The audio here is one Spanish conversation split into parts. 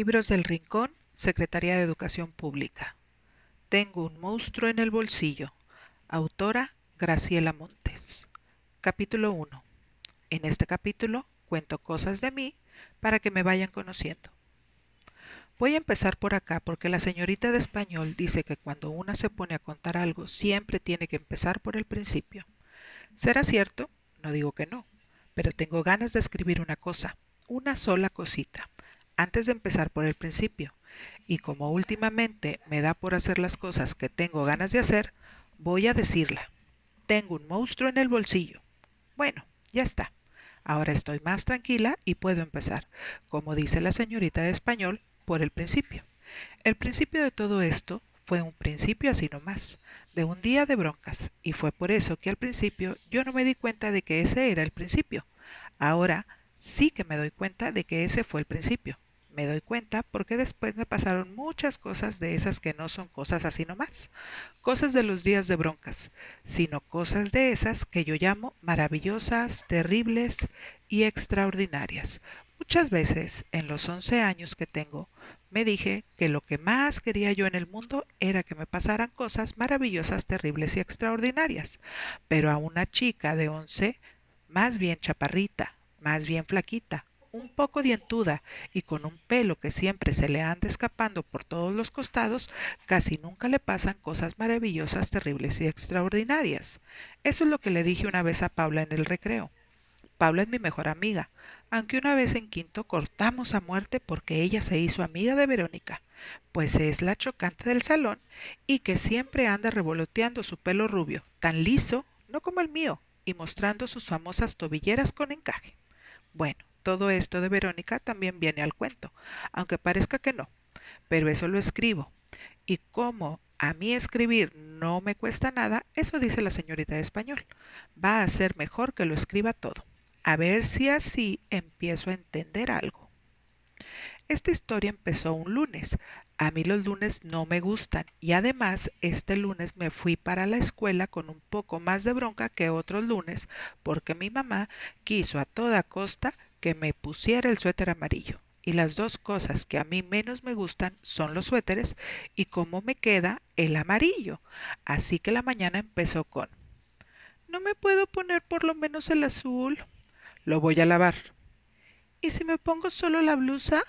Libros del Rincón, Secretaría de Educación Pública. Tengo un monstruo en el bolsillo. Autora Graciela Montes. Capítulo 1. En este capítulo cuento cosas de mí para que me vayan conociendo. Voy a empezar por acá porque la señorita de español dice que cuando una se pone a contar algo siempre tiene que empezar por el principio. ¿Será cierto? No digo que no, pero tengo ganas de escribir una cosa, una sola cosita antes de empezar por el principio. Y como últimamente me da por hacer las cosas que tengo ganas de hacer, voy a decirla. Tengo un monstruo en el bolsillo. Bueno, ya está. Ahora estoy más tranquila y puedo empezar, como dice la señorita de español, por el principio. El principio de todo esto fue un principio así nomás, de un día de broncas, y fue por eso que al principio yo no me di cuenta de que ese era el principio. Ahora sí que me doy cuenta de que ese fue el principio me doy cuenta porque después me pasaron muchas cosas de esas que no son cosas así nomás, cosas de los días de broncas, sino cosas de esas que yo llamo maravillosas, terribles y extraordinarias. Muchas veces en los 11 años que tengo, me dije que lo que más quería yo en el mundo era que me pasaran cosas maravillosas, terribles y extraordinarias. Pero a una chica de 11, más bien chaparrita, más bien flaquita, un poco dientuda y con un pelo que siempre se le anda escapando por todos los costados, casi nunca le pasan cosas maravillosas, terribles y extraordinarias. Eso es lo que le dije una vez a Paula en el recreo. Paula es mi mejor amiga, aunque una vez en quinto cortamos a muerte porque ella se hizo amiga de Verónica, pues es la chocante del salón y que siempre anda revoloteando su pelo rubio, tan liso, no como el mío, y mostrando sus famosas tobilleras con encaje. Bueno, todo esto de Verónica también viene al cuento, aunque parezca que no, pero eso lo escribo. Y como a mí escribir no me cuesta nada, eso dice la señorita de español. Va a ser mejor que lo escriba todo. A ver si así empiezo a entender algo. Esta historia empezó un lunes. A mí los lunes no me gustan y además este lunes me fui para la escuela con un poco más de bronca que otros lunes porque mi mamá quiso a toda costa que me pusiera el suéter amarillo. Y las dos cosas que a mí menos me gustan son los suéteres y cómo me queda el amarillo. Así que la mañana empezó con, ¿no me puedo poner por lo menos el azul? Lo voy a lavar. ¿Y si me pongo solo la blusa?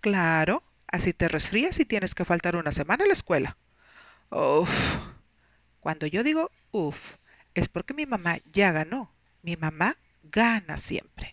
Claro, así te resfrías y tienes que faltar una semana a la escuela. Uf. Cuando yo digo uf, es porque mi mamá ya ganó. Mi mamá gana siempre.